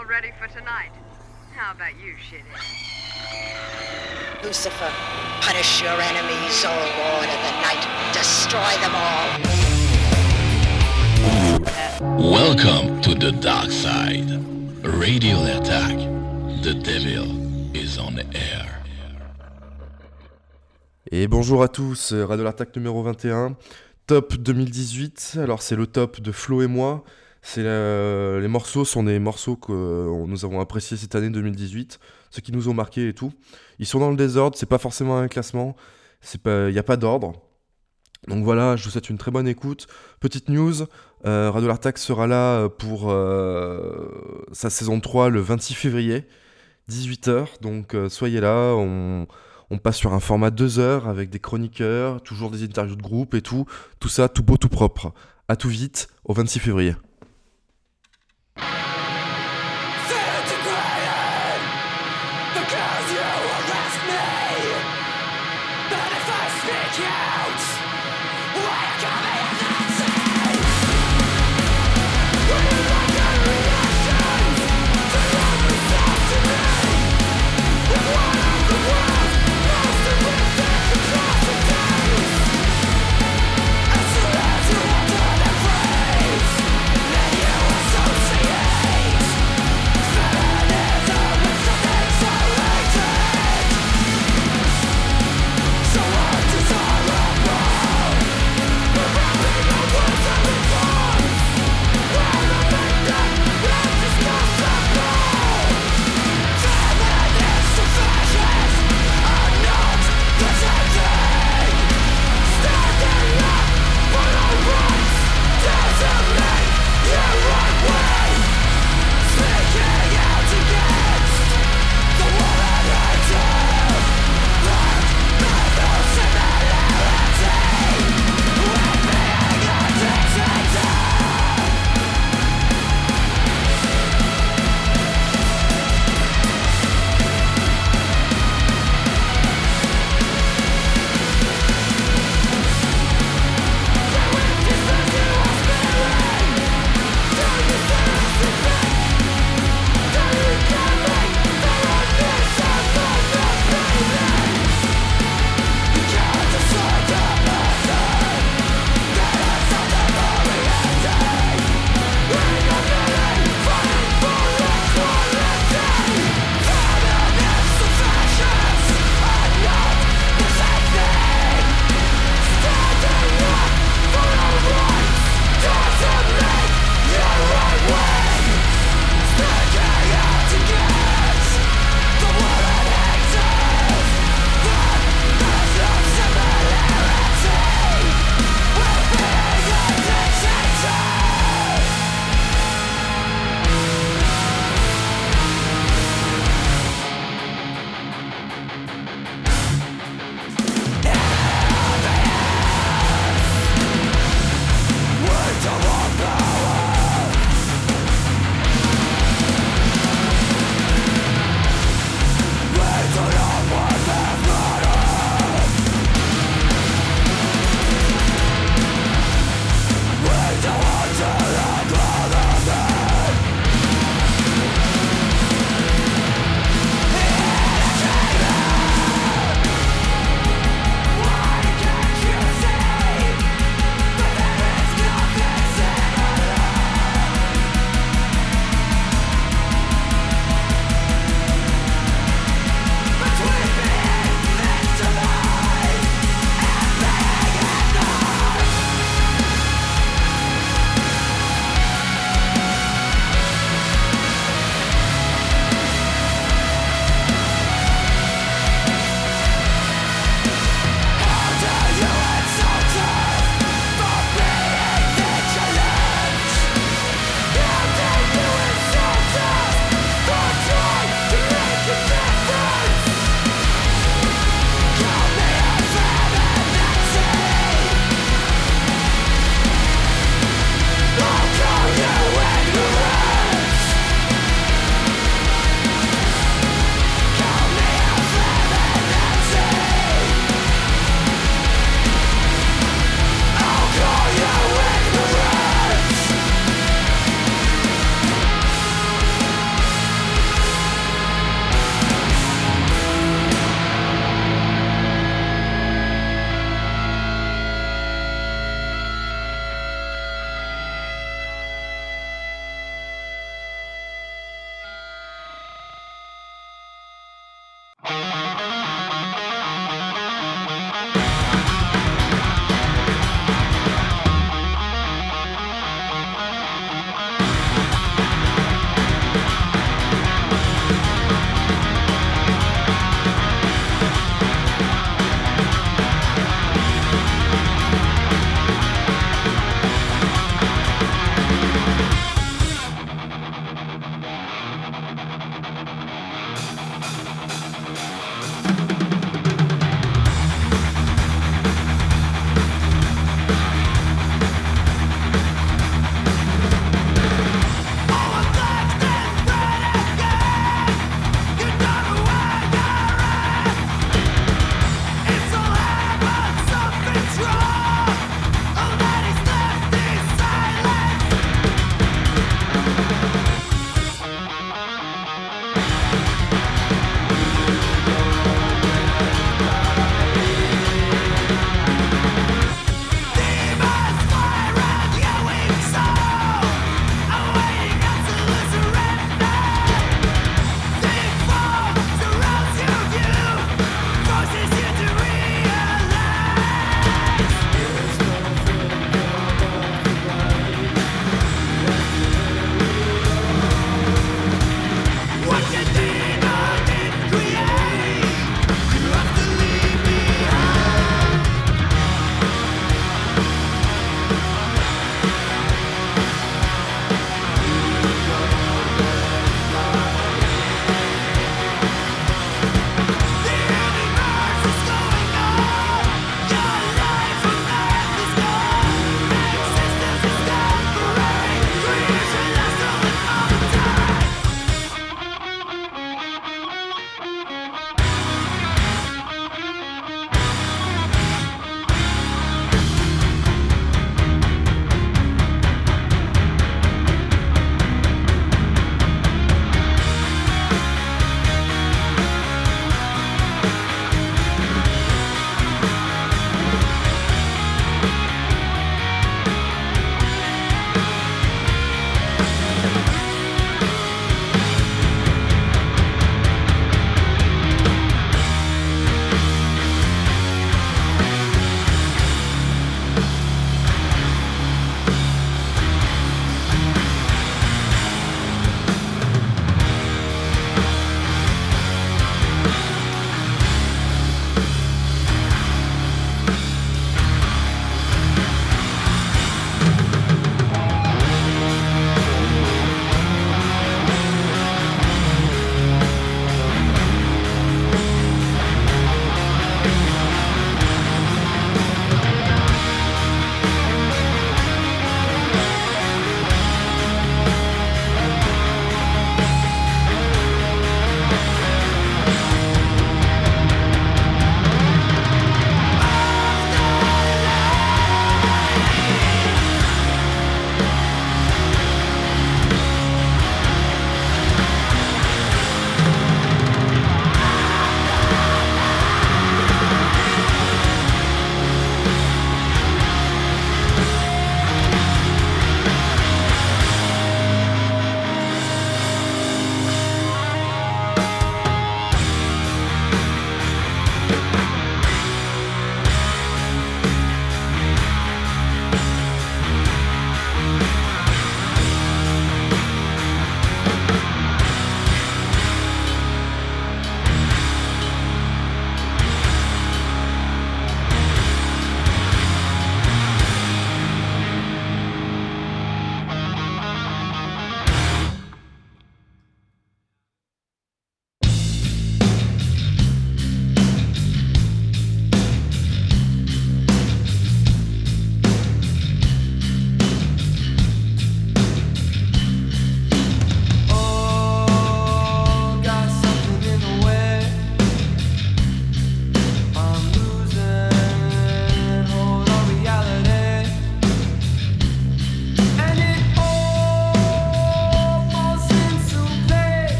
all ready for tonight. How about you, shithead? Lucifer, punish your enemies, O Lord of the Night. Destroy them all. Welcome to the dark side. Radio attack. The devil is on the air. Et bonjour à tous, Radio l'Attaque numéro 21, top 2018. Alors c'est le top de Flo et moi. C'est les morceaux sont des morceaux que nous avons appréciés cette année 2018, ceux qui nous ont marqués et tout. Ils sont dans le désordre, c'est pas forcément un classement, c'est il n'y a pas d'ordre. Donc voilà, je vous souhaite une très bonne écoute. Petite news, euh, Radio L'Artac sera là pour euh, sa saison 3 le 26 février, 18h. Donc euh, soyez là, on, on, passe sur un format 2 heures avec des chroniqueurs, toujours des interviews de groupe et tout. Tout ça, tout beau, tout propre. À tout vite, au 26 février.